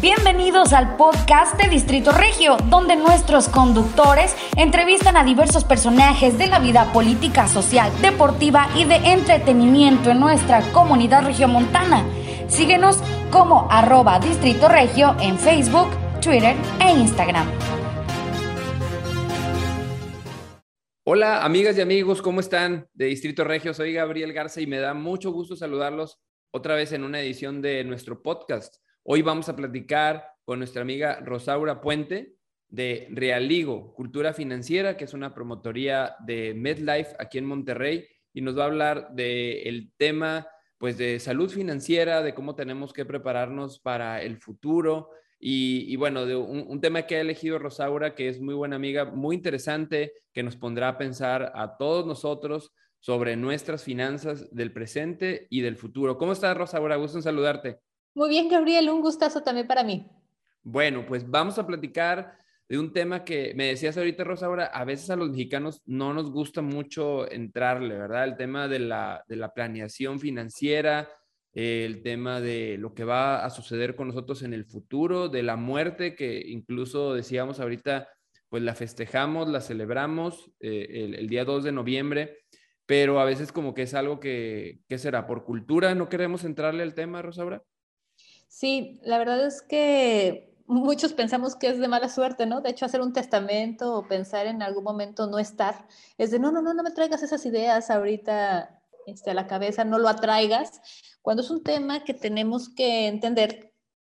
Bienvenidos al podcast de Distrito Regio, donde nuestros conductores entrevistan a diversos personajes de la vida política, social, deportiva y de entretenimiento en nuestra comunidad regiomontana. Síguenos como arroba Distrito Regio en Facebook, Twitter e Instagram. Hola amigas y amigos, ¿cómo están? De Distrito Regio, soy Gabriel Garza y me da mucho gusto saludarlos otra vez en una edición de nuestro podcast. Hoy vamos a platicar con nuestra amiga Rosaura Puente de Realigo, Cultura Financiera, que es una promotoría de MedLife aquí en Monterrey, y nos va a hablar del tema pues de salud financiera, de cómo tenemos que prepararnos para el futuro y, bueno, de un, tema que ha elegido Rosaura, que es muy buena amiga, muy interesante, que nos pondrá a pensar a todos nosotros sobre nuestras finanzas del presente y del futuro. ¿Cómo estás, Rosaura? Gusto en saludarte. Muy bien, Gabriel, un gustazo también para mí. Bueno, pues vamos a platicar de un tema que me decías ahorita, Rosaura, a veces a los mexicanos no nos gusta mucho entrarle, ¿verdad? El tema de la, de la planeación financiera, el tema de lo que va a suceder con nosotros en el futuro, de la muerte, que incluso decíamos ahorita, pues la festejamos, la celebramos eh, el, día 2 de noviembre, pero a veces como que es algo que, ¿qué será? ¿Por cultura no queremos entrarle al tema, Rosaura? Sí, la verdad es que muchos pensamos que es de mala suerte, ¿no? De hecho, hacer un testamento o pensar en algún momento no estar, es de, no, no, no, no me traigas esas ideas ahorita este, a la cabeza, no lo atraigas, cuando es un tema que tenemos que entender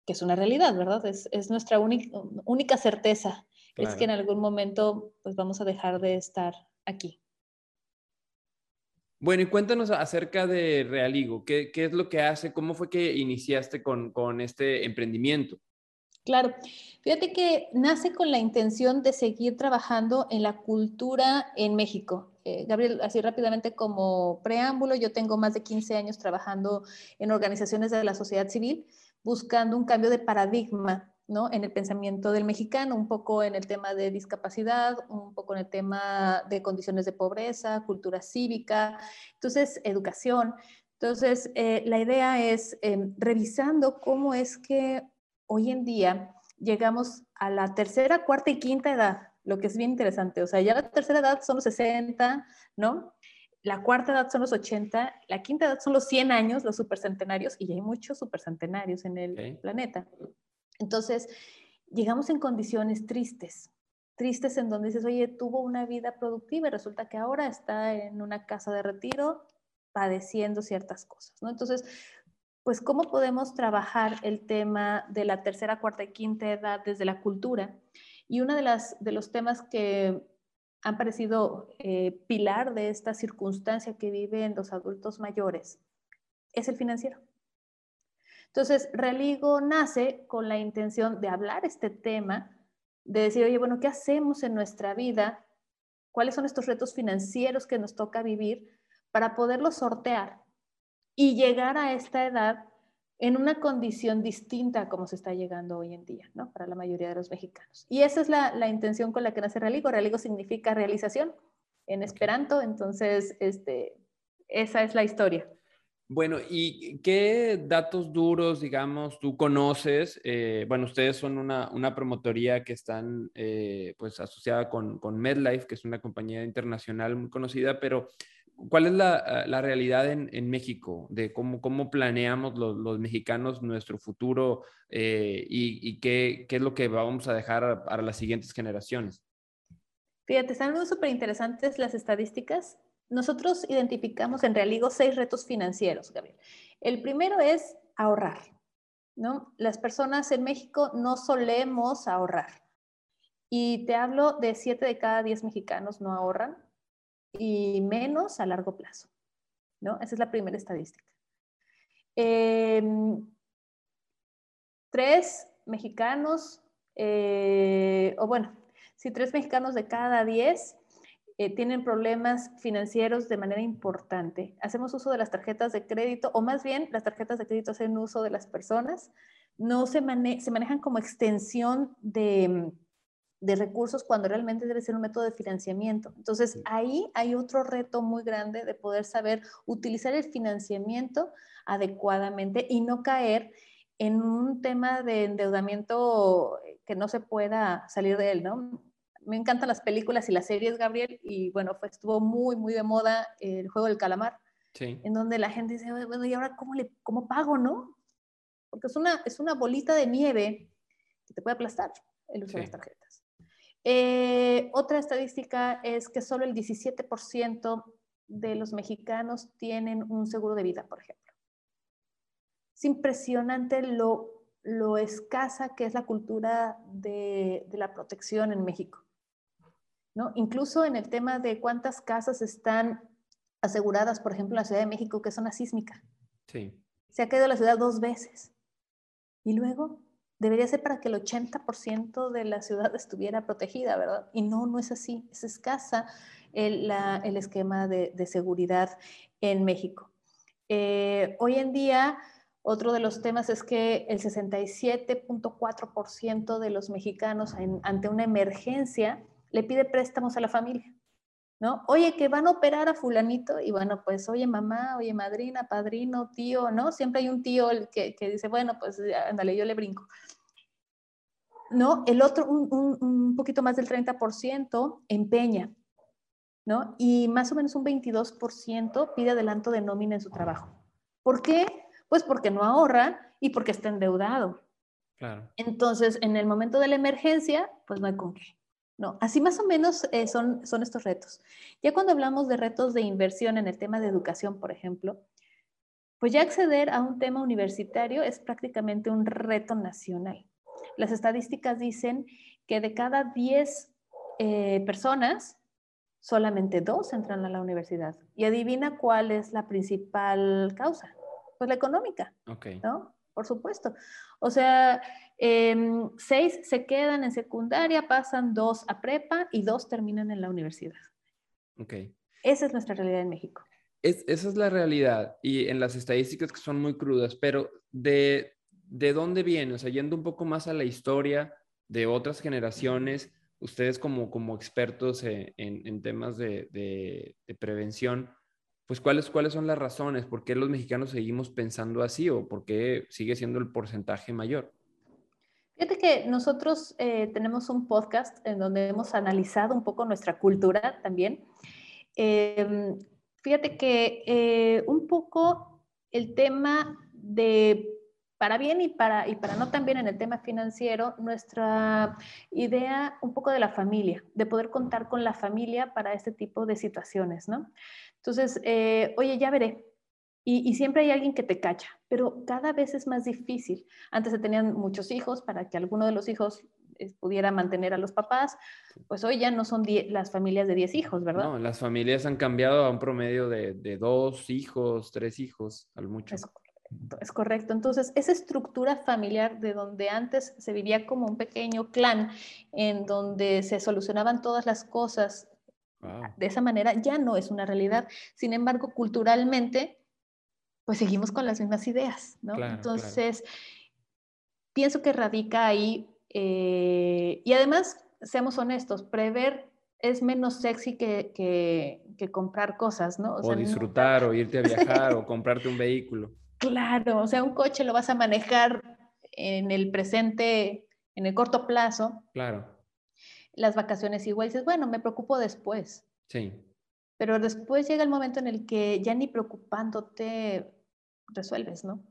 que es una realidad, ¿verdad? Es, es nuestra única, única certeza, es que en algún momento pues vamos a dejar de estar aquí. Bueno, y cuéntanos acerca de Realigo, ¿qué, es lo que hace? ¿Cómo fue que iniciaste con, con este emprendimiento? Claro, fíjate que nace con la intención de seguir trabajando en la cultura en México. Eh, Gabriel, así rápidamente como preámbulo, yo tengo más de 15 años trabajando en organizaciones de la sociedad civil, buscando un cambio de paradigma ¿no? en el pensamiento del mexicano, un poco en el tema de discapacidad, un poco en el tema de condiciones de pobreza, cultura cívica, entonces educación. Entonces, eh, la idea es, em, revisando cómo es que hoy en día llegamos a la tercera, cuarta y quinta edad, lo que es bien interesante. O sea, ya la tercera edad son los 60, ¿no? La cuarta edad son los 80, la quinta edad son los 100 años, los supercentenarios, y hay muchos supercentenarios en el planeta. Entonces, llegamos en condiciones tristes, tristes en donde dices, oye, tuvo una vida productiva y resulta que ahora está en una casa de retiro padeciendo ciertas cosas. Entonces, pues cómo podemos trabajar el tema de la tercera, cuarta y quinta edad desde la cultura. Y uno de, de los temas que han parecido eh, pilar de esta circunstancia que viven los adultos mayores es el financiero. Entonces, Religo nace con la intención de hablar este tema, de decir, oye, bueno, ¿qué hacemos en nuestra vida? ¿Cuáles son estos retos financieros que nos toca vivir para poderlos sortear y llegar a esta edad en una condición distinta a como se está llegando hoy en día, ¿no? Para la mayoría de los mexicanos. Y esa es la, la intención con la que nace Realigo. Realigo significa realización en esperanto, entonces, este, esa es la historia. Bueno, ¿y qué datos duros, digamos, tú conoces? Eh, bueno, ustedes son una, una promotoría que están, eh, pues, asociada con, con MedLife, que es una compañía internacional muy conocida, pero ¿Cuál es la, ah, realidad en, México de cómo, cómo planeamos los, mexicanos nuestro futuro eh, y, qué, es lo que vamos a dejar para las siguientes generaciones? Fíjate, están súper interesantes las estadísticas. Nosotros identificamos en Realigo seis retos financieros, Gabriel. El primero es ahorrar. ¿no? Las personas en México no solemos ahorrar. Y te hablo de siete de cada diez mexicanos no ahorran y menos a largo plazo. ¿no? Esa es la primera estadística. Em, tres mexicanos, eh, o bueno, si tres mexicanos de cada diez eh, tienen problemas financieros de manera importante. Hacemos uso de las tarjetas de crédito, o más bien las tarjetas de crédito hacen uso de las personas, no se, se manejan como extensión de de recursos cuando realmente debe ser un método de financiamiento. Entonces, ahí hay otro reto muy grande de poder saber utilizar el financiamiento adecuadamente y no caer en un tema de endeudamiento que no se pueda salir de él, ¿no? Me encantan las películas y las series, Gabriel, y bueno, fue, estuvo muy, muy de moda el juego del calamar, sí. en donde la gente dice, bueno, ¿y ahora cómo, le, cómo pago, no? Porque es una, es una bolita de nieve que te puede aplastar el uso de las tarjetas. Eh, otra estadística es que solo el 17% de los mexicanos tienen un seguro de vida, por ejemplo. Es impresionante lo, lo escasa que es la cultura de, de la protección en México. ¿No? Incluso en el tema de cuántas casas están aseguradas, por ejemplo, en la Ciudad de México, que es zona sísmica. Sí. Se ha caído la ciudad dos veces. Y luego debería ser para que el 80% de la ciudad estuviera protegida, ¿verdad? Y no, no es así. Es escasa el, el esquema de, de, seguridad en México. Eh, hoy en día, otro de los temas es que el 67.4% de los mexicanos ante una emergencia le pide préstamos a la familia. ¿No? Oye, que van a operar a fulanito y bueno, pues oye mamá, oye madrina, padrino, tío, ¿no? Siempre hay un tío que, que dice, bueno, pues ándale, yo le brinco. ¿No? El otro, un, un, un poquito más del 30% empeña, ¿no? Y más o menos un 22% pide adelanto de nómina en su trabajo. ¿Por qué? Pues porque no ahorra y porque está endeudado. Claro. Entonces, en el momento de la emergencia, pues no hay con qué. No, así más o menos eh, son, son estos retos. Ya cuando hablamos de retos de inversión en el tema de educación, por ejemplo, pues ya acceder a un tema universitario es prácticamente un reto nacional. Las estadísticas dicen que de cada 10 eh, personas, solamente dos entran a la universidad. Y adivina cuál es la principal causa. Pues la económica, okay. ¿no? Por supuesto. O sea, Em, seis se quedan en secundaria, pasan dos a prepa y dos terminan en la universidad. Ok. Esa es nuestra realidad en México. Es, esa es la realidad y en las estadísticas que son muy crudas, pero ¿de, de dónde viene? O sea, yendo un poco más a la historia de otras generaciones, ustedes como, como expertos en, en temas de, de, de, prevención, pues ¿cuáles, ¿cuáles son las razones? ¿Por qué los mexicanos seguimos pensando así o por qué sigue siendo el porcentaje mayor? Fíjate que nosotros eh, tenemos un podcast en donde hemos analizado un poco nuestra cultura también. Em, fíjate que eh, un poco el tema de para bien y para, y para no también en el tema financiero, nuestra idea un poco de la familia, de poder contar con la familia para este tipo de situaciones, ¿no? Entonces, eh, oye, ya veré, y, siempre hay alguien que te cacha, pero cada vez es más difícil. Antes se tenían muchos hijos para que alguno de los hijos eh, pudiera mantener a los papás, pues hoy ya no son las familias de 10 hijos, ¿verdad? No, las familias han cambiado a un promedio de, dos hijos, tres hijos, al mucho. Es correcto. Entonces, esa estructura familiar de donde antes se vivía como un pequeño clan, en donde se solucionaban todas las cosas de esa manera, ya no es una realidad. Sin embargo, culturalmente pues seguimos con las mismas ideas, ¿no? Entonces, pienso que radica ahí, eh, y además, seamos honestos, prever es menos sexy que, que, comprar cosas, ¿no? O, disfrutar, o irte a viajar, o comprarte un vehículo. Claro, o sea, un coche lo vas a manejar en el presente, en el corto plazo. Claro. Las vacaciones igual dices, bueno, me preocupo después. Sí. Pero después llega el momento en el que ya ni preocupándote resuelves, ¿no?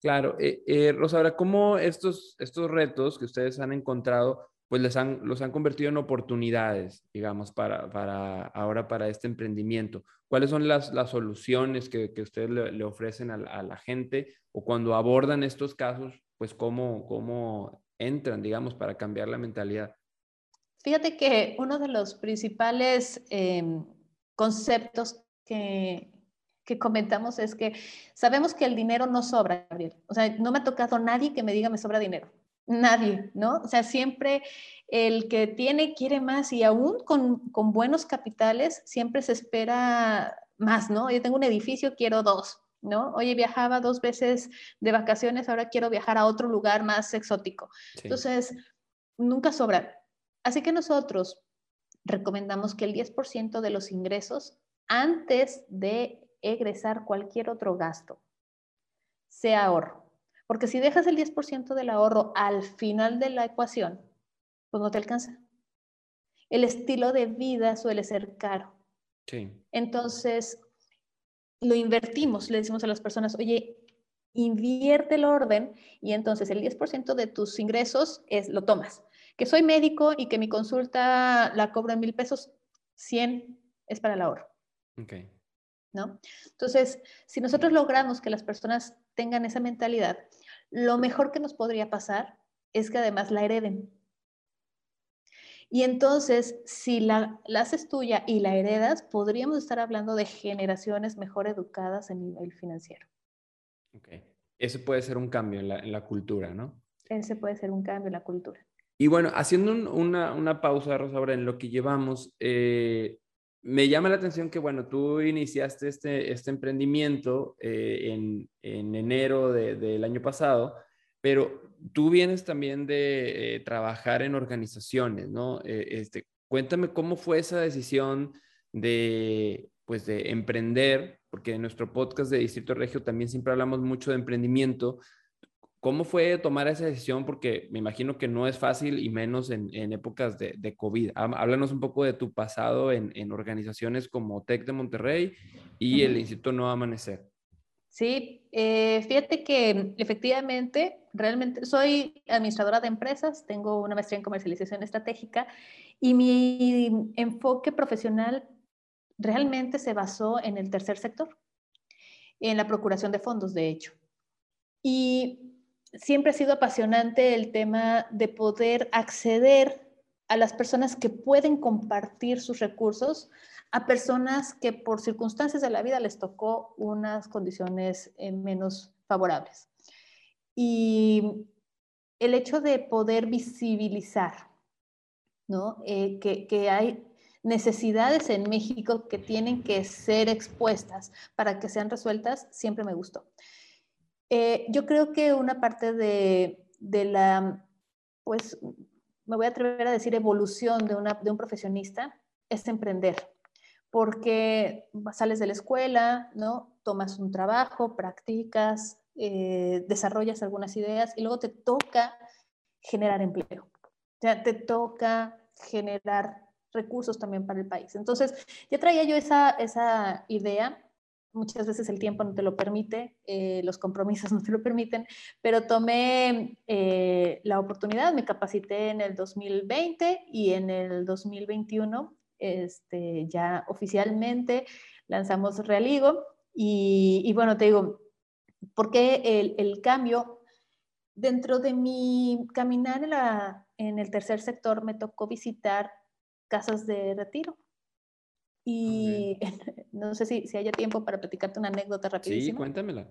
Claro. Eh, eh, Rosa, ¿cómo estos, estos retos que ustedes han encontrado, pues les han, los han convertido en oportunidades, digamos, para, para ahora para este emprendimiento? ¿Cuáles son las, las soluciones que, que ustedes le, ofrecen a la, gente o cuando abordan estos casos, pues cómo, cómo entran, digamos, para cambiar la mentalidad? Fíjate que uno de los principales em, conceptos que, que comentamos es que sabemos que el dinero no sobra, Gabriel. O sea, no me ha tocado nadie que me diga me sobra dinero. Nadie, ¿no? O sea, siempre el que tiene quiere más y aún con, con buenos capitales siempre se espera más, ¿no? Yo tengo un edificio, quiero dos, ¿no? Oye, viajaba dos veces de vacaciones, ahora quiero viajar a otro lugar más exótico. Entonces, nunca sobra. Así que nosotros recomendamos que el 10% de los ingresos antes de egresar cualquier otro gasto, sea ahorro. Porque si dejas el 10% del ahorro al final de la ecuación, pues no te alcanza. El estilo de vida suele ser caro. Sí. Entonces, lo invertimos, le decimos a las personas, oye, invierte el orden y entonces el 10% de tus ingresos es, lo tomas. Que soy médico y que mi consulta la cobro en mil pesos, 100 es para el ahorro. Okay. ¿No? Entonces, si nosotros logramos que las personas tengan esa mentalidad, lo mejor que nos podría pasar es que además la hereden. Y entonces, si la, haces tuya y la heredas, podríamos estar hablando de generaciones mejor educadas en nivel financiero. Ok. Ese puede ser un cambio en la, cultura, ¿no? Ese puede ser un cambio en la cultura. Y bueno, haciendo una, una, pausa, Rosa, en lo que llevamos, eh, me llama la atención que, bueno, tú iniciaste este, este emprendimiento eh, en, en, enero del año pasado, pero tú vienes también de eh, trabajar en organizaciones, ¿no? Este, cuéntame cómo fue esa decisión de, pues, de emprender, porque en nuestro podcast de Distrito Regio también siempre hablamos mucho de emprendimiento. ¿Cómo fue tomar esa decisión? Porque me imagino que no es fácil y menos en, épocas de, de, COVID. Háblanos un poco de tu pasado en, en organizaciones como TEC de Monterrey y el Instituto Nuevo Amanecer. Sí, eh, fíjate que efectivamente, realmente soy administradora de empresas, tengo una maestría en comercialización estratégica y mi enfoque profesional realmente se basó en el tercer sector, en la procuración de fondos, de hecho. Y siempre ha sido apasionante el tema de poder acceder a las personas que pueden compartir sus recursos a personas que por circunstancias de la vida les tocó unas condiciones eh, menos favorables. Y el hecho de poder visibilizar ¿no? Eh, que, hay necesidades en México que tienen que ser expuestas para que sean resueltas, siempre me gustó. Eh, yo creo que una parte de, de, la, pues me voy a atrever a decir, evolución de, una, de un profesionista es emprender porque sales de la escuela, ¿no? Tomas un trabajo, practicas, eh, desarrollas algunas ideas y luego te toca generar empleo. O sea, te toca generar recursos también para el país. Entonces, ya traía yo esa, esa idea. Muchas veces el tiempo no te lo permite, eh, los compromisos no te lo permiten, pero tomé eh, la oportunidad, me capacité en el 2020 y en el 2021 este, ya oficialmente lanzamos Realigo y, y bueno, te digo, porque el, el, cambio dentro de mi caminar en, la, en el tercer sector me tocó visitar casas de retiro. Y no sé si, si haya tiempo para platicarte una anécdota rapidísima. Sí, cuéntamela.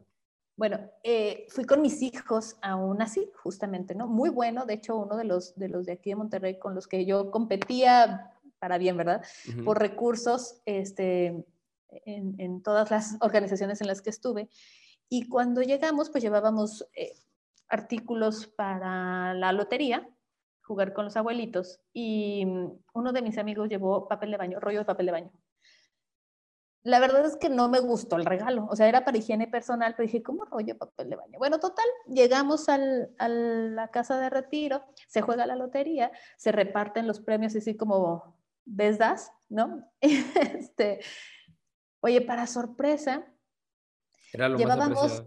Bueno, eh, fui con mis hijos aún así, justamente, ¿no? Muy bueno, de hecho, uno de los, de los de aquí de Monterrey con los que yo competía para bien, ¿verdad? Por recursos este, en, todas las organizaciones en las que estuve. Y cuando llegamos, pues llevábamos eh, artículos para la lotería, jugar con los abuelitos, y mm, uno de mis amigos llevó papel de baño, rollo de papel de baño. La verdad es que no me gustó el regalo, o sea, era para higiene personal, pero dije, ¿cómo rollo papel de baño? Bueno, total, llegamos al, a la casa de retiro, se juega la lotería, se reparten los premios así como das, ¿no? este, oye, para sorpresa, Era lo llevábamos,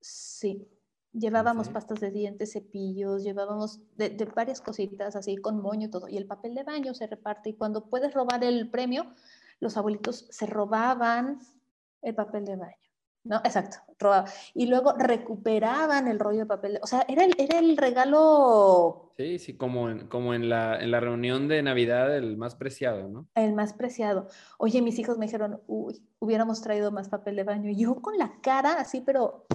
sí, llevábamos pastas de dientes, cepillos, llevábamos de, de, varias cositas así con moño y todo, y el papel de baño se reparte y cuando puedes robar el premio, los abuelitos se robaban el papel de baño. ¿no? Exacto, Y luego recuperaban el rollo de papel. O sea, era el, era el regalo. Sí, sí, como en, como en, la, en la reunión de Navidad, el más preciado, ¿no? El más preciado. Oye, mis hijos me dijeron, uy, hubiéramos traído más papel de baño. Y yo con la cara así, pero,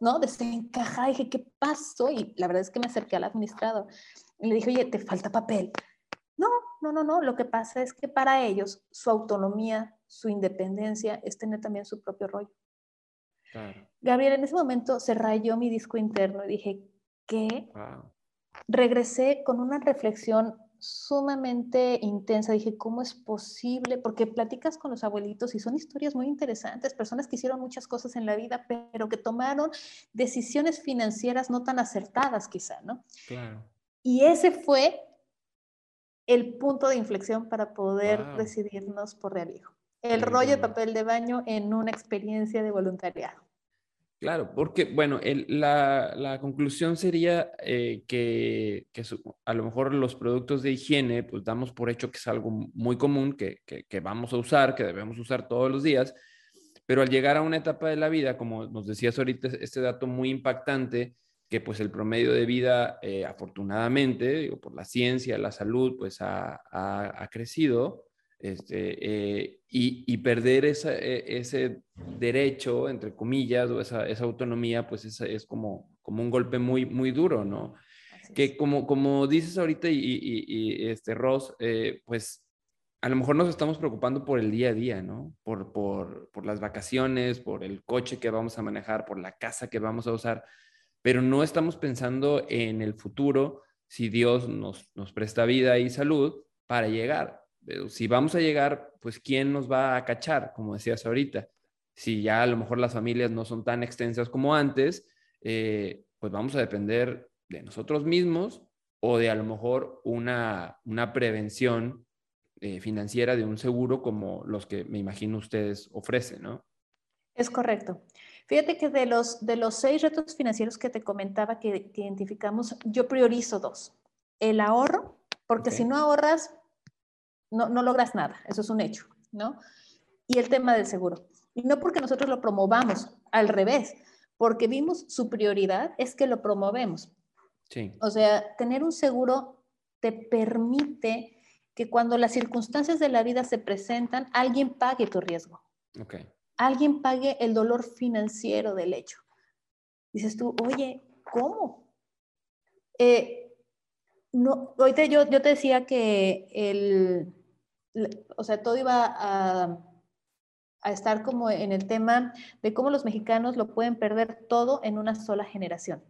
¿no? Desencajada, dije, ¿qué pasó? Y la verdad es que me acerqué al administrador y le dije, oye, te falta papel. No, no, no, no. Lo que pasa es que para ellos su autonomía, su independencia es tener también su propio rollo. Gabriel, en ese momento se rayó mi disco interno y dije, ¿qué? Regresé con una reflexión sumamente intensa. Dije, ¿cómo es posible? Porque platicas con los abuelitos y son historias muy interesantes, personas que hicieron muchas cosas en la vida, pero que tomaron decisiones financieras no tan acertadas quizá, ¿no? Claro. Y ese fue el punto de inflexión para poder decidirnos por Realijo. El rollo de papel de baño en una experiencia de voluntariado. Claro, porque, bueno, la, conclusión sería eh, que, a lo mejor los productos de higiene, pues damos por hecho que es algo muy común, que, vamos a usar, que debemos usar todos los días, pero al llegar a una etapa de la vida, como nos decías ahorita, este dato muy impactante, que pues el promedio de vida, eh, afortunadamente, por la ciencia, la salud, pues ha, ha crecido, este, eh, y, perder e, ese derecho, entre comillas, o esa, autonomía, pues es, es, como, como un golpe muy, muy duro, ¿no? que como, como dices ahorita y, este Ross, eh, pues a lo mejor nos estamos preocupando por el día a día, ¿no? Por, por, por, las vacaciones, por el coche que vamos a manejar, por la casa que vamos a usar, pero no estamos pensando en el futuro, si Dios nos, nos presta vida y salud para llegar si vamos a llegar, pues ¿quién nos va a cachar? Como decías ahorita. Si ya a lo mejor las familias no son tan extensas como antes, eh, pues vamos a depender de nosotros mismos o de a lo mejor una, una prevención eh, financiera de un seguro como los que me imagino ustedes ofrecen, ¿no? Es correcto. Fíjate que de los, de los seis retos financieros que te comentaba que, identificamos, yo priorizo dos. El ahorro, porque si no ahorras, no, no logras nada, eso es un hecho, ¿no? Y el tema del seguro. Y no porque nosotros lo promovamos, al revés, porque vimos su prioridad es que lo promovemos. Sí. O sea, tener un seguro te permite que cuando las circunstancias de la vida se presentan, alguien pague tu riesgo. Okay. Alguien pague el dolor financiero del hecho. Dices tú, oye, ¿cómo? Eh, no, ahorita yo, yo te decía que el, o sea, todo iba a, estar como en el tema de cómo los mexicanos lo pueden perder todo en una sola generación.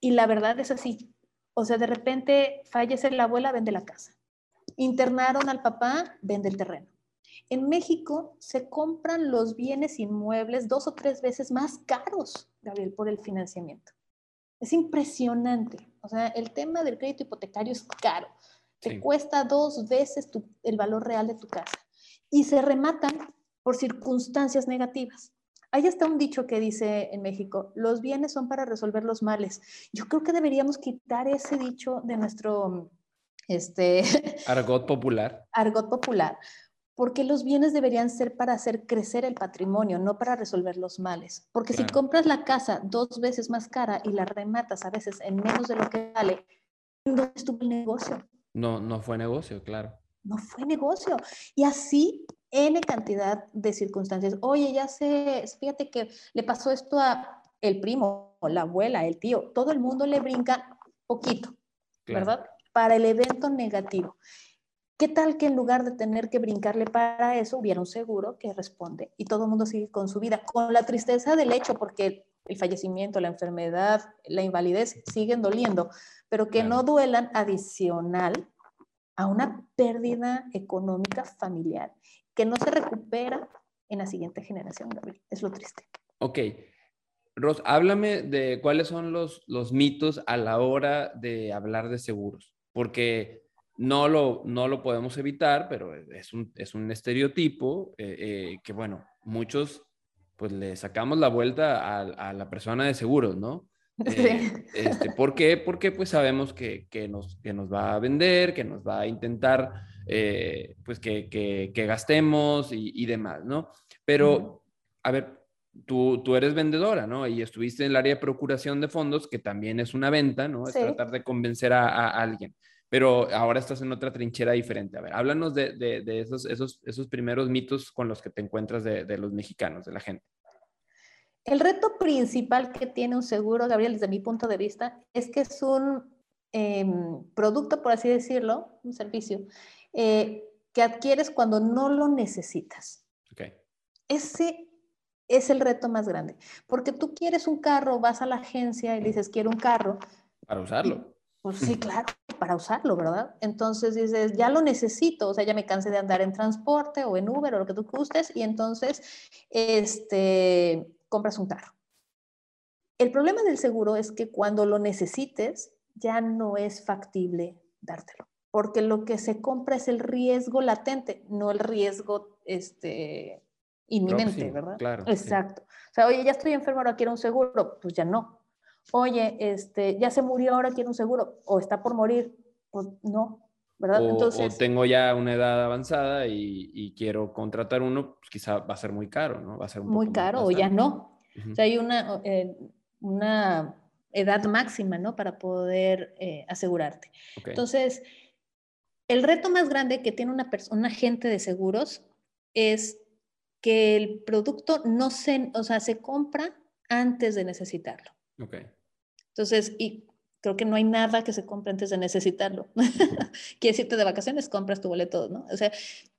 Y la verdad es así. O sea, de repente fallece la abuela, vende la casa. Internaron al papá, vende el terreno. En México se compran los bienes inmuebles dos o tres veces más caros, Gabriel, por el financiamiento. Es impresionante. O sea, el tema del crédito hipotecario es caro. Te cuesta dos veces el valor real de tu casa. Y se rematan por circunstancias negativas. Hay hasta un dicho que dice en México, los bienes son para resolver los males. Yo creo que deberíamos quitar ese dicho de nuestro... Este, argot popular. Argot popular, porque los bienes deberían ser para hacer crecer el patrimonio, no para resolver los males. Porque si compras la casa dos veces más cara y la rematas a veces en menos de lo que vale, ¿dónde estuvo el negocio? No, no fue negocio, claro. No fue negocio. Y así, N cantidad de circunstancias. Oye, ya sé, fíjate que le pasó esto a el primo, la abuela, el tío. Todo el mundo le brinca poquito, ¿verdad? Para el evento negativo. ¿Qué tal que en lugar de tener que brincarle para eso, hubiera un seguro que responde y todo el mundo sigue con su vida, con la tristeza del hecho, porque el fallecimiento, la enfermedad, la invalidez siguen doliendo, pero que no duelan adicional a una pérdida económica familiar que no se recupera en la siguiente generación, Gabriel. Es lo triste. Ok. Ros, háblame de cuáles son los, los mitos a la hora de hablar de seguros, porque no lo, no lo podemos evitar, pero es un, es un estereotipo eh, eh, que, bueno, muchos pues le sacamos la vuelta a, la persona de seguros, ¿no? Eh, este, ¿Por qué? Porque pues sabemos que, nos, que nos va a vender, que nos va a intentar eh, pues que, gastemos y, demás, ¿no? Pero, a ver, tú, tú eres vendedora, ¿no? Y estuviste en el área de procuración de fondos, que también es una venta, ¿no? Es tratar de convencer a, alguien pero ahora estás en otra trinchera diferente. A ver, háblanos de, esos, esos, esos, primeros mitos con los que te encuentras de, los mexicanos, de la gente. El reto principal que tiene un seguro, Gabriel, desde mi punto de vista, es que es un em, producto, por así decirlo, un servicio, eh, que adquieres cuando no lo necesitas. Okay. Ese es el reto más grande, porque tú quieres un carro, vas a la agencia y dices, quiero un carro. Para usarlo Pues sí, claro, para usarlo, ¿verdad? Entonces dices, ya lo necesito, o sea, ya me cansé de andar en transporte o en Uber o lo que tú gustes, y entonces este, compras un carro. El problema del seguro es que cuando lo necesites, ya no es factible dártelo, porque lo que se compra es el riesgo latente, no el riesgo este, inminente, ¿verdad? Claro. Exacto. O sea, oye, ya estoy enfermo, ahora quiero un seguro, pues ya no. Oye, este, ya se murió, ahora quiero un seguro, o está por morir, pues no, ¿verdad? O, Entonces, o tengo ya una edad avanzada y, y quiero contratar uno, pues quizá va a ser muy caro, ¿no? Va a ser un muy caro, o ya no. O sea, hay una, eh, una edad máxima, ¿no? Para poder eh, asegurarte. Entonces, el reto más grande que tiene una persona, un agente de seguros es que el producto no se, o sea, se compra antes de necesitarlo. ok. Entonces, y creo que no hay nada que se compre antes de necesitarlo. Quieres irte de vacaciones, compras tu boleto, ¿no? O sea,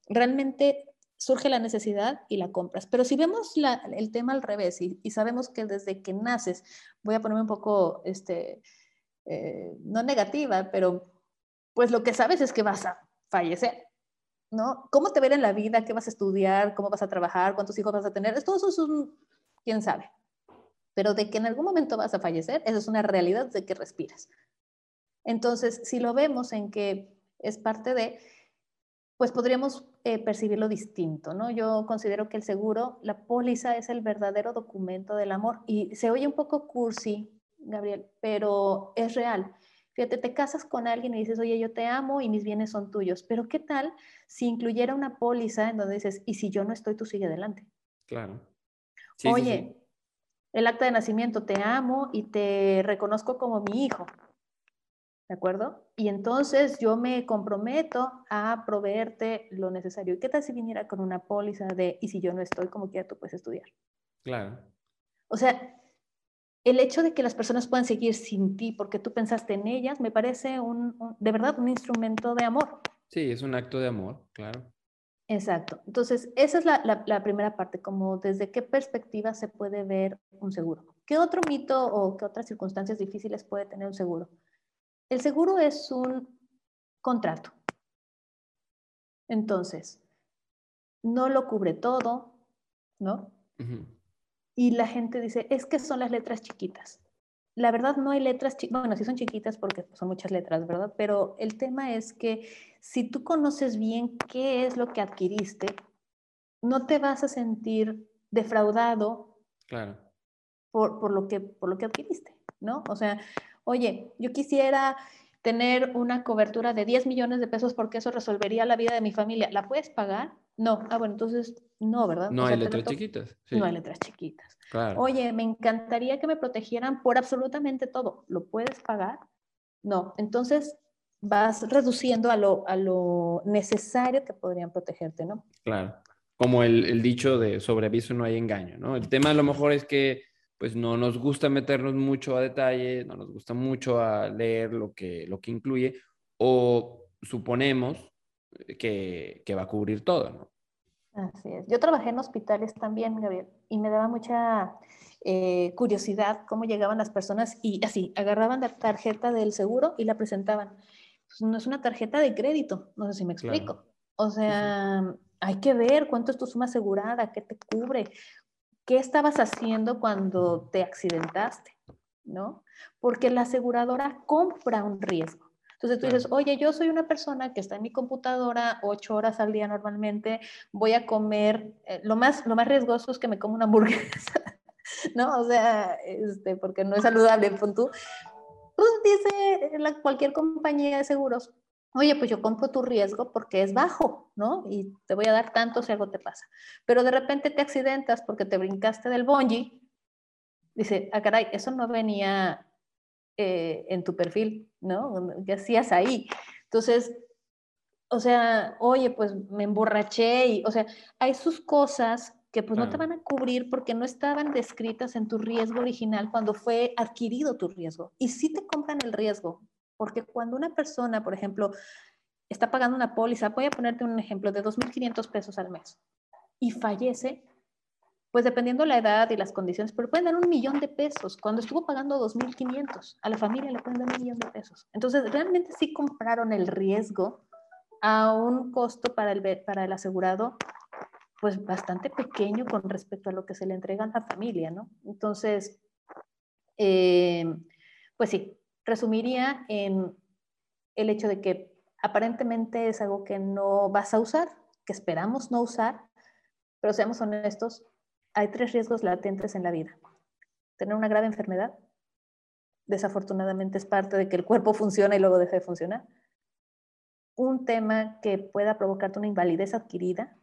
realmente surge la necesidad y la compras. Pero si vemos el tema al revés y, y sabemos que desde que naces, voy a ponerme un poco, este, eh, no negativa, pero pues lo que sabes es que vas a fallecer, ¿no? ¿Cómo te ver en la vida? ¿Qué vas a estudiar? ¿Cómo vas a trabajar? ¿Cuántos hijos vas a tener? Todo eso es un, quién sabe. Pero de que en algún momento vas a fallecer, eso es una realidad de que respiras. Entonces, si lo vemos en que es parte de, pues podríamos eh, percibirlo distinto, ¿no? Yo considero que el seguro, la póliza es el verdadero documento del amor y se oye un poco cursi, Gabriel, pero es real. Fíjate, te casas con alguien y dices, oye, yo te amo y mis bienes son tuyos, pero ¿qué tal si incluyera una póliza en donde dices, y si yo no estoy, tú sigue adelante? Claro. Sí, sí, oye, sí. El acta de nacimiento, te amo y te reconozco como mi hijo. ¿De acuerdo? Y entonces yo me comprometo a proveerte lo necesario. ¿Y qué tal si viniera con una póliza de, y si yo no estoy, como quiera, tú puedes estudiar? Claro. O sea, el hecho de que las personas puedan seguir sin ti porque tú pensaste en ellas, me parece un, un- de verdad un instrumento de amor. Sí, es un acto de amor, claro. Exacto. Entonces, esa es la, la- la primera parte, como desde qué perspectiva se puede ver un seguro. ¿Qué otro mito o qué otras circunstancias difíciles puede tener un seguro? El seguro es un contrato. Entonces, no lo cubre todo, ¿no? Y la gente dice, es que son las letras chiquitas. La verdad no hay letras bueno, sí son chiquitas porque son muchas letras, ¿verdad? Pero el tema es que si tú conoces bien qué es lo que adquiriste, no te vas a sentir defraudado Claro. por, por lo, que, por lo que adquiriste, ¿no? O sea, oye, yo quisiera tener una cobertura de 10 millones de pesos porque eso resolvería la vida de mi familia. ¿La puedes pagar? No. Ah, bueno, entonces no, ¿verdad? No O hay sea, letras chiquitas. Sí, No hay letras chiquitas. claro. Oye, me encantaría que me protegieran por absolutamente todo. ¿Lo puedes pagar? No. Entonces vas reduciendo a lo, a lo necesario que podrían protegerte, ¿no? Claro. Como el, el dicho de sobre aviso no hay engaño, ¿no? El tema a lo mejor es que pues no nos gusta meternos mucho a detalle, no nos gusta mucho a leer lo que, lo que incluye o suponemos que, que va a cubrir todo, ¿no? Así es. Yo trabajé en hospitales también, Gabriel, y me daba mucha eh, curiosidad cómo llegaban las personas y así, agarraban la tarjeta del seguro y la presentaban. Pues no es una tarjeta de crédito, no sé si me Claro. explico. O sea, hay que ver cuánto es tu suma asegurada, qué te cubre, qué estabas haciendo cuando te accidentaste, ¿no? Porque la aseguradora compra un riesgo. Entonces tú dices, oye, yo soy una persona que está en mi computadora ocho horas al día normalmente, voy a comer, eh, lo, más, lo más riesgoso es que me como una hamburguesa, ¿no? O sea, este, porque no es saludable, pon tú. Pues dice la, cualquier compañía de seguros, oye, pues yo compro tu riesgo porque es bajo, ¿no? Y te voy a dar tanto si algo te pasa. Pero de repente te accidentas porque te brincaste del bungee, dice, ah, caray, eso no venía eh, en tu perfil, ¿no? ¿Qué hacías ahí? Entonces, o sea, oye, pues me emborraché y, o sea, hay sus cosas que pues no te van a cubrir porque no estaban descritas en tu riesgo original cuando fue adquirido tu riesgo. Y sí te compran el riesgo, porque cuando una persona, por ejemplo, está pagando una póliza, voy a ponerte un ejemplo de 2.500 pesos al mes y fallece, pues dependiendo la edad y las condiciones, pero pueden dar un millón de pesos. Cuando estuvo pagando 2.500, a la familia le pueden dar un millón de pesos. Entonces, realmente sí compraron el riesgo a un costo para el, para el asegurado, pues bastante pequeño con respecto a lo que se le entrega a la familia, ¿no? Entonces, eh, pues sí, resumiría en el hecho de que aparentemente es algo que no vas a usar, que esperamos no usar, pero seamos honestos, hay tres riesgos latentes en la vida. Tener una grave enfermedad, desafortunadamente es parte de que el cuerpo funciona y luego deja de funcionar. Un tema que pueda provocarte una invalidez adquirida.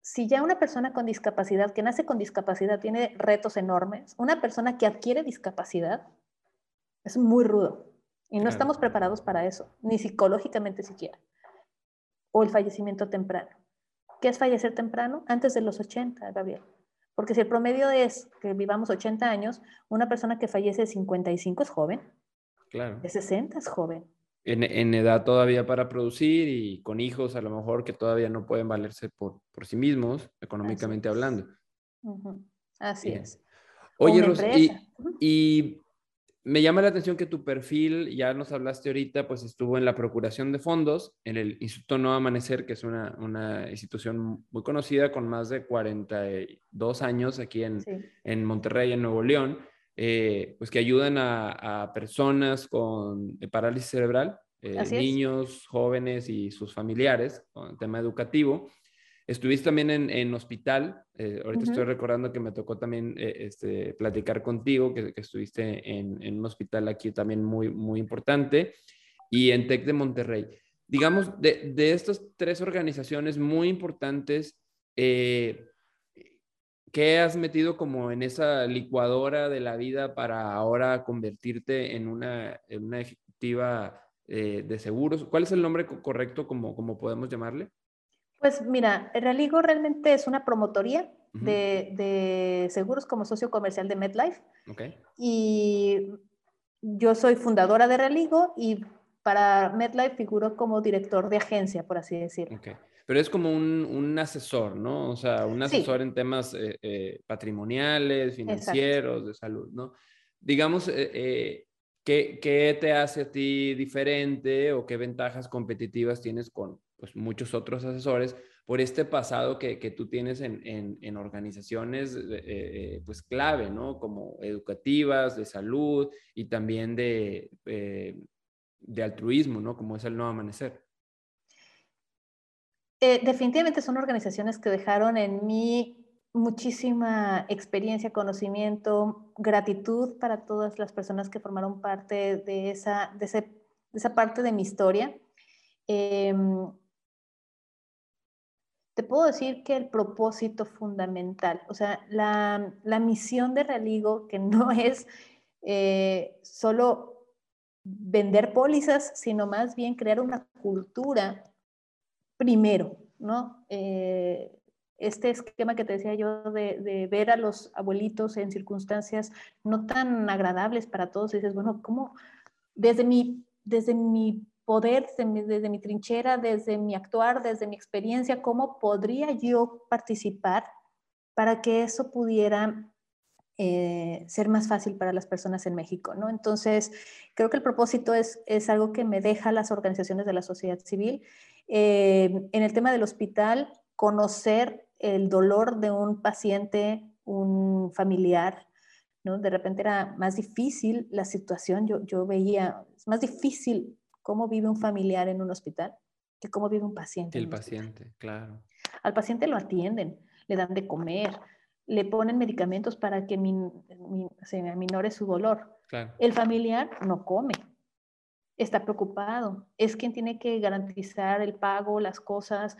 Si ya una persona con discapacidad, que nace con discapacidad, tiene retos enormes, una persona que adquiere discapacidad es muy rudo y no estamos preparados para eso, ni psicológicamente siquiera. O el fallecimiento temprano. ¿Qué es fallecer temprano? Antes de los 80, Gabriel. Porque si el promedio es que vivamos 80 años, una persona que fallece de 55 es joven. Claro. De 60 es joven. En, edad todavía para producir y con hijos a lo mejor que todavía no pueden valerse por, por sí mismos, económicamente hablando. Así es. Oye, Ros, y me llama la atención que tu perfil, ya nos hablaste ahorita, pues estuvo en la Procuración de Fondos, en el Instituto No Amanecer, que es una, una institución muy conocida con más de 42 años aquí en, en Monterrey, en Nuevo León, eh, pues que ayudan a, a personas con parálisis cerebral, eh, niños, jóvenes y sus familiares, con el tema educativo. Estuviste también en, hospital, eh, ahorita estoy recordando que me tocó también eh, este, platicar contigo, que, estuviste en, un hospital aquí también muy, muy importante, y en TEC de Monterrey. Digamos, de, estas tres organizaciones muy importantes, eh, ¿qué has metido como en esa licuadora de la vida para ahora convertirte en una, una ejecutiva de seguros? ¿Cuál es el nombre correcto, como, como podemos llamarle? Pues mira, Realigo realmente es una promotoría de, seguros como socio comercial de MedLife. Y yo soy fundadora de Realigo y para MedLife figuro como director de agencia, por así decirlo. Pero es como un, asesor, ¿no? O sea, un asesor en temas eh, eh, patrimoniales, financieros, de salud, ¿no? Digamos, eh, ¿qué, ¿qué, te hace a ti diferente o qué ventajas competitivas tienes con, pues, muchos otros asesores por este pasado que, que tú tienes en, en, organizaciones eh, eh, pues clave, ¿no? Como educativas, de salud y también de, eh, de altruismo, ¿no? Como es el Nuevo Amanecer. definitivamente son organizaciones que dejaron en mí muchísima experiencia, conocimiento, gratitud para todas las personas que formaron parte de esa, de, ese, de esa parte de mi historia. Em, te puedo decir que el propósito fundamental, o sea, la, misión de Realigo, que no es eh, solo vender pólizas, sino más bien crear una cultura primero, ¿no? Eh, este esquema que te decía yo de, ver a los abuelitos en circunstancias no tan agradables para todos, dices, bueno, ¿cómo desde mi, desde mi poder, desde mi, trinchera, desde mi actuar, desde mi experiencia, cómo podría yo participar para que eso pudiera eh, ser más fácil para las personas en México, ¿no? Entonces, creo que el propósito es, es algo que me deja las organizaciones de la sociedad civil. Eh, en el tema del hospital, conocer el dolor de un paciente, un familiar, ¿no? De repente era más difícil la situación, yo, yo veía, es más difícil cómo vive un familiar en un hospital que cómo vive un paciente. El paciente, claro. Al paciente lo atienden, le dan de comer, le ponen medicamentos para que se minore su dolor. El familiar no come, está preocupado, es quien tiene que garantizar el pago, las cosas.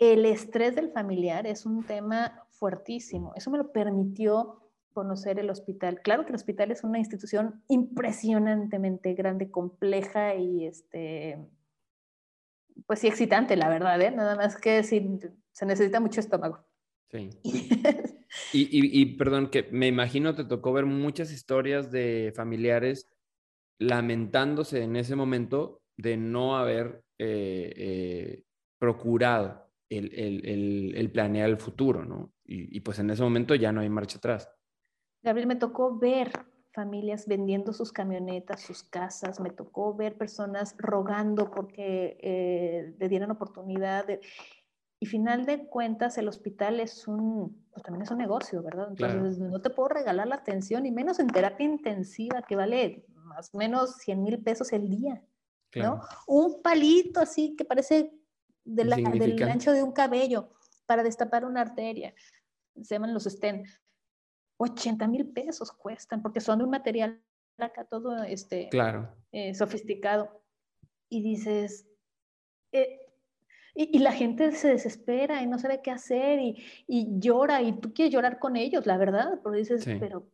El estrés del familiar es un tema fuertísimo. Eso me lo permitió conocer el hospital. Claro que el hospital es una institución impresionantemente grande, compleja y este, pues sí excitante, la verdad, ¿eh? Nada más que si se necesita mucho estómago. Sí. y, perdón, que me imagino te tocó ver muchas historias de familiares lamentándose en ese momento de no haber eh, eh, procurado el, el, el, planear el futuro, ¿no? y, pues en ese momento ya no hay marcha atrás. Gabriel, me tocó ver familias vendiendo sus camionetas, sus casas, me tocó ver personas rogando porque eh, le dieran oportunidad. y final de cuentas, el hospital es un, pues también es un negocio, ¿verdad? Entonces, no te puedo regalar la atención, y menos en terapia intensiva, que vale más o menos 100 mil pesos el día, ¿no? Un palito así que parece del ancho de un cabello para destapar una arteria. Se llaman los stent. 80 mil pesos cuestan porque son de un material acá todo este, claro. Eh, sofisticado. Y dices, eh, y, la gente se desespera y no sabe qué hacer y, y, llora y tú quieres llorar con ellos, la verdad, porque dices, pero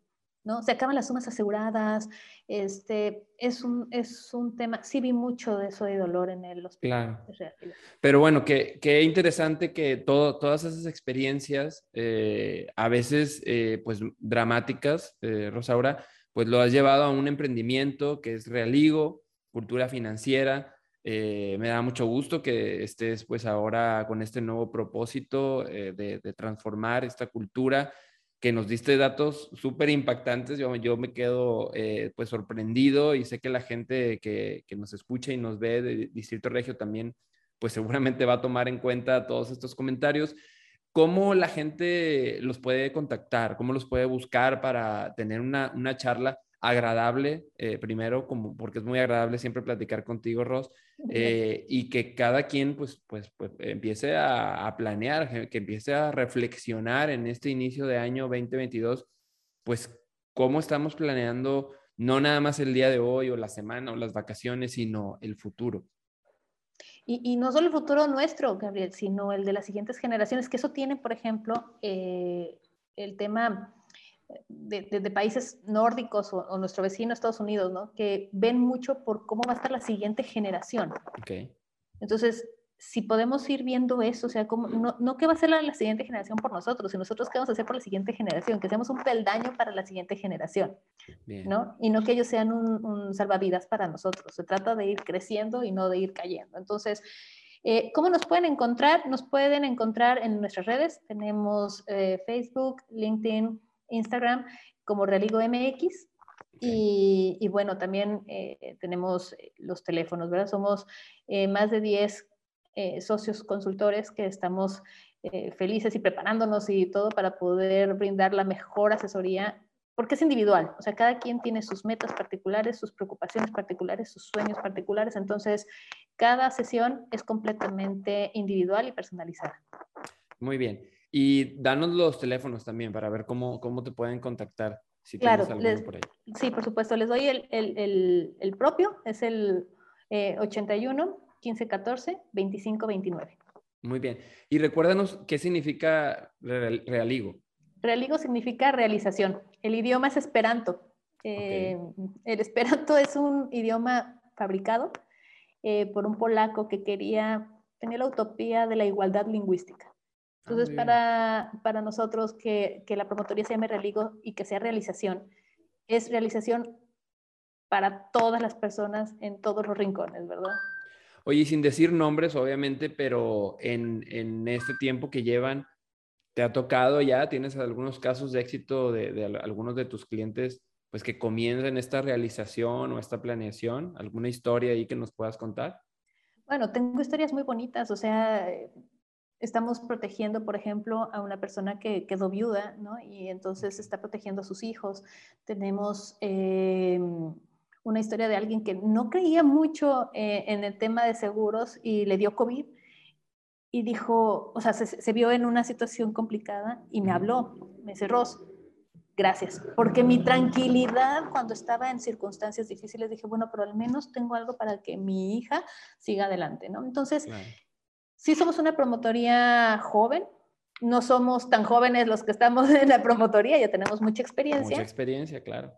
¿no? Se acaban las sumas aseguradas, este, es un, es un tema, sí vi mucho de eso de dolor en el hospital. Claro. Pero bueno, qué, qué interesante que todo, todas esas experiencias, eh, a veces eh, pues dramáticas, eh, Rosaura, pues lo has llevado a un emprendimiento que es Realigo, cultura financiera, me da mucho gusto que estés pues ahora con este nuevo propósito de, de, transformar esta cultura que nos diste datos súper impactantes. Yo, yo me quedo eh, pues sorprendido y sé que la gente que, que, nos escucha y nos ve de Distrito Regio también, pues seguramente va a tomar en cuenta todos estos comentarios. ¿Cómo la gente los puede contactar? ¿Cómo los puede buscar para tener una, una charla? Agradable, eh, primero, como porque es muy agradable siempre platicar contigo, Ross, eh, y que cada quien pues, pues, pues empiece a, planear, que empiece a reflexionar en este inicio de año 2022, pues cómo estamos planeando no nada más el día de hoy o la semana o las vacaciones, sino el futuro. Y, no solo el futuro nuestro, Gabriel, sino el de las siguientes generaciones, que eso tiene, por ejemplo, eh, el tema de, países nórdicos o, nuestro vecino Estados Unidos, ¿no? Que ven mucho por cómo va a estar la siguiente generación. Okay. Entonces, si podemos ir viendo eso, o sea, como, no, no qué va a ser la, siguiente generación por nosotros, sino nosotros qué vamos a hacer por la siguiente generación, que seamos un peldaño para la siguiente generación, ¿no? Y no que ellos sean un, un, salvavidas para nosotros. Se trata de ir creciendo y no de ir cayendo. Entonces, eh, ¿Cómo nos pueden encontrar? Nos pueden encontrar en nuestras redes. Tenemos eh, Facebook, LinkedIn, Instagram como Realigo MX. Y, bueno, también eh, tenemos eh, los teléfonos, ¿verdad? Somos eh, más de 10 socios consultores que estamos felices y preparándonos y todo para poder brindar la mejor asesoría, porque es individual, o sea, cada quien tiene sus metas particulares, sus preocupaciones particulares, sus sueños particulares, entonces cada sesión es completamente individual y personalizada. Muy bien. Y danos los teléfonos también para ver cómo, cómo te pueden contactar. Si claro, por ahí. sí, por supuesto. Les doy el, el, el, propio, es el 81 15 14 25 29. Muy bien. Y recuérdanos qué significa realigo. Realigo significa realización. El idioma es esperanto. Eh, el esperanto es un idioma fabricado eh, por un polaco que quería, tener la utopía de la igualdad lingüística. Entonces, para, para nosotros que, que, la promotoría se llame Religo y que sea realización, es realización para todas las personas en todos los rincones, ¿verdad? Oye, sin decir nombres, obviamente, pero en, en este tiempo que llevan, ¿te ha tocado ya? ¿Tienes algunos casos de éxito de, de algunos de tus clientes pues que comiencen esta realización o esta planeación? ¿Alguna historia ahí que nos puedas contar? Bueno, tengo historias muy bonitas, o sea, estamos protegiendo, por ejemplo, a una persona que quedó viuda, ¿no? Y entonces está protegiendo a sus hijos. Tenemos eh, una historia de alguien que no creía mucho eh, en el tema de seguros y le dio COVID y dijo, o sea, se, vio en una situación complicada y me habló, me cerró. Gracias, porque mi tranquilidad cuando estaba en circunstancias difíciles dije, bueno, pero al menos tengo algo para que mi hija siga adelante, ¿no? Entonces, Sí somos una promotoría joven, no somos tan jóvenes los que estamos en la promotoría, ya tenemos mucha experiencia. Mucha experiencia, claro.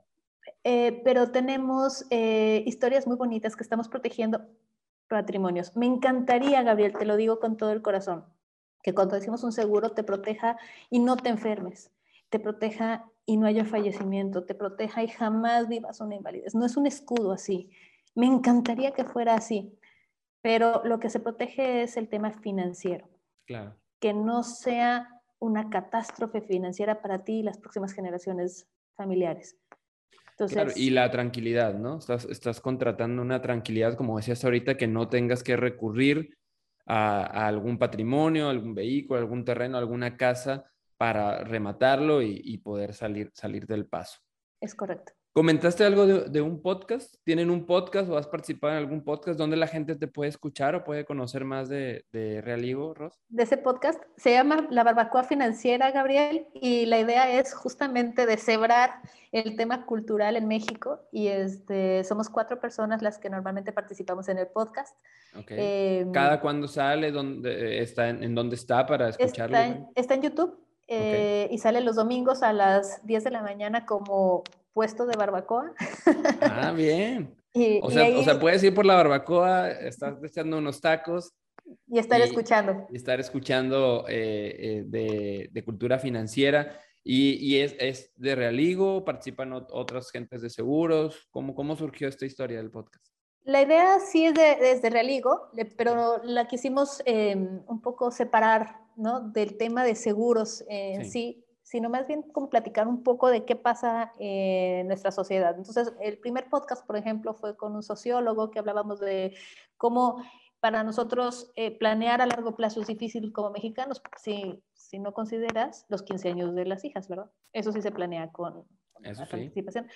Eh, pero tenemos eh, historias muy bonitas que estamos protegiendo patrimonios. Me encantaría, Gabriel, te lo digo con todo el corazón, que cuando decimos un seguro te proteja y no te enfermes, te proteja y no haya fallecimiento, te proteja y jamás vivas una invalidez. No es un escudo así. Me encantaría que fuera así, pero lo que se protege es el tema financiero. Claro. Que no sea una catástrofe financiera para ti y las próximas generaciones familiares. Entonces, y la tranquilidad, ¿no? Estás, estás contratando una tranquilidad, como decías ahorita, que no tengas que recurrir a, algún patrimonio, algún vehículo, algún terreno, alguna casa para rematarlo y, poder salir, salir del paso. Es correcto. ¿Comentaste algo de, un podcast? ¿Tienen un podcast o has participado en algún podcast donde la gente te puede escuchar o puede conocer más de, de Realigo, Ros? De ese podcast se llama La Barbacoa Financiera, Gabriel, y la idea es justamente deshebrar el tema cultural en México y este, somos cuatro personas las que normalmente participamos en el podcast. Em, ¿Cada cuándo sale? Dónde, está, ¿En dónde está para escucharlo? Está en, está en YouTube. Eh, y sale los domingos a las 10 de la mañana como puesto de barbacoa. Ah, bien. o, sea, puedes ir por la barbacoa, estás echando unos tacos. Y estar escuchando. Y estar escuchando eh, eh, de, cultura financiera. ¿Y, es, de Realigo? ¿Participan otras gentes de seguros? ¿Cómo, ¿Cómo surgió esta historia del podcast? La idea sí es de, Realigo, pero la quisimos em, un poco separar ¿no? del tema de seguros en sí sino más bien como platicar un poco de qué pasa en nuestra sociedad. Entonces, el primer podcast, por ejemplo, fue con un sociólogo que hablábamos de cómo para nosotros eh, planear a largo plazo es difícil como mexicanos, si, si no consideras los 15 años de las hijas, ¿verdad? Eso sí se planea con, la participación.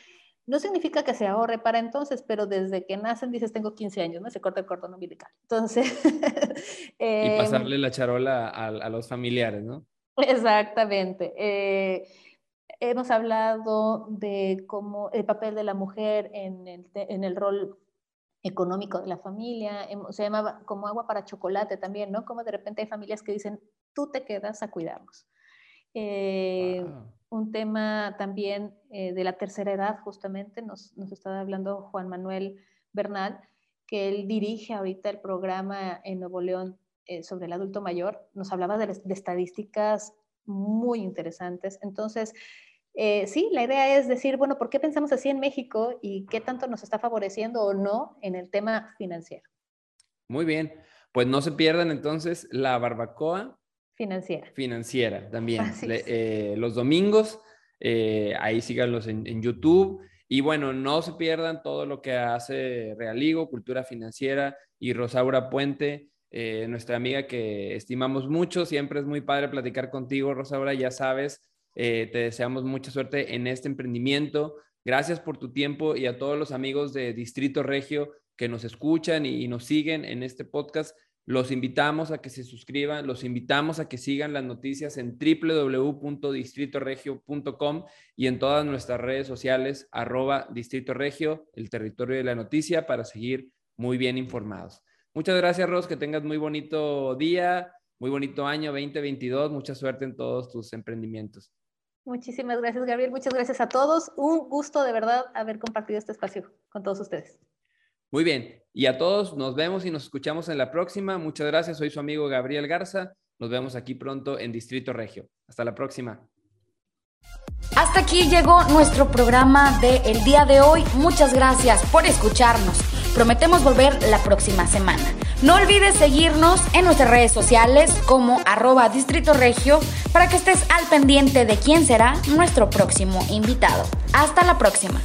No significa que se ahorre para entonces, pero desde que nacen dices tengo 15 años, ¿no? Se corta el cordón umbilical. Entonces... y em, pasarle la charola a, a los familiares, ¿no? Exactamente. Eh, hemos hablado de cómo el papel de la mujer en el, en el rol económico de la familia, se llama como agua para chocolate también, ¿no? Como de repente hay familias que dicen, tú te quedas a cuidarnos. Eh, un tema también eh, de la tercera edad, justamente, nos, nos estaba hablando Juan Manuel Bernal, que él dirige ahorita el programa en Nuevo León eh, sobre el adulto mayor, nos hablaba de, estadísticas muy interesantes. Entonces, eh, sí, la idea es decir, bueno, ¿por qué pensamos así en México y qué tanto nos está favoreciendo o no en el tema financiero? Muy bien, pues no se pierdan entonces la barbacoa financiera. Financiera también. Eh, los domingos, ahí síganlos en, en, YouTube. Y bueno, no se pierdan todo lo que hace Realigo, Cultura Financiera y Rosaura Puente eh, nuestra amiga que estimamos mucho. Siempre es muy padre platicar contigo, Rosaura, ya sabes. Eh, te deseamos mucha suerte en este emprendimiento. Gracias por tu tiempo y a todos los amigos de Distrito Regio que nos escuchan y, nos siguen en este podcast. Los invitamos a que se suscriban, los invitamos a que sigan las noticias en www.distritoregio.com y en todas nuestras redes sociales, arroba Distrito Regio, el territorio de la noticia, para seguir muy bien informados. Muchas gracias, Ros, que tengas muy bonito día, muy bonito año 2022, mucha suerte en todos tus emprendimientos. Muchísimas gracias, Gabriel. Muchas gracias a todos. Un gusto de verdad haber compartido este espacio con todos ustedes. Muy bien. Y a todos nos vemos y nos escuchamos en la próxima. Muchas gracias. Soy su amigo Gabriel Garza. Nos vemos aquí pronto en Distrito Regio. Hasta la próxima. Hasta aquí llegó nuestro programa de el día de hoy. Muchas gracias por escucharnos. Prometemos volver la próxima semana. No olvides seguirnos en nuestras redes sociales como arroba Distrito Regio para que estés al pendiente de quién será nuestro próximo invitado. Hasta la próxima.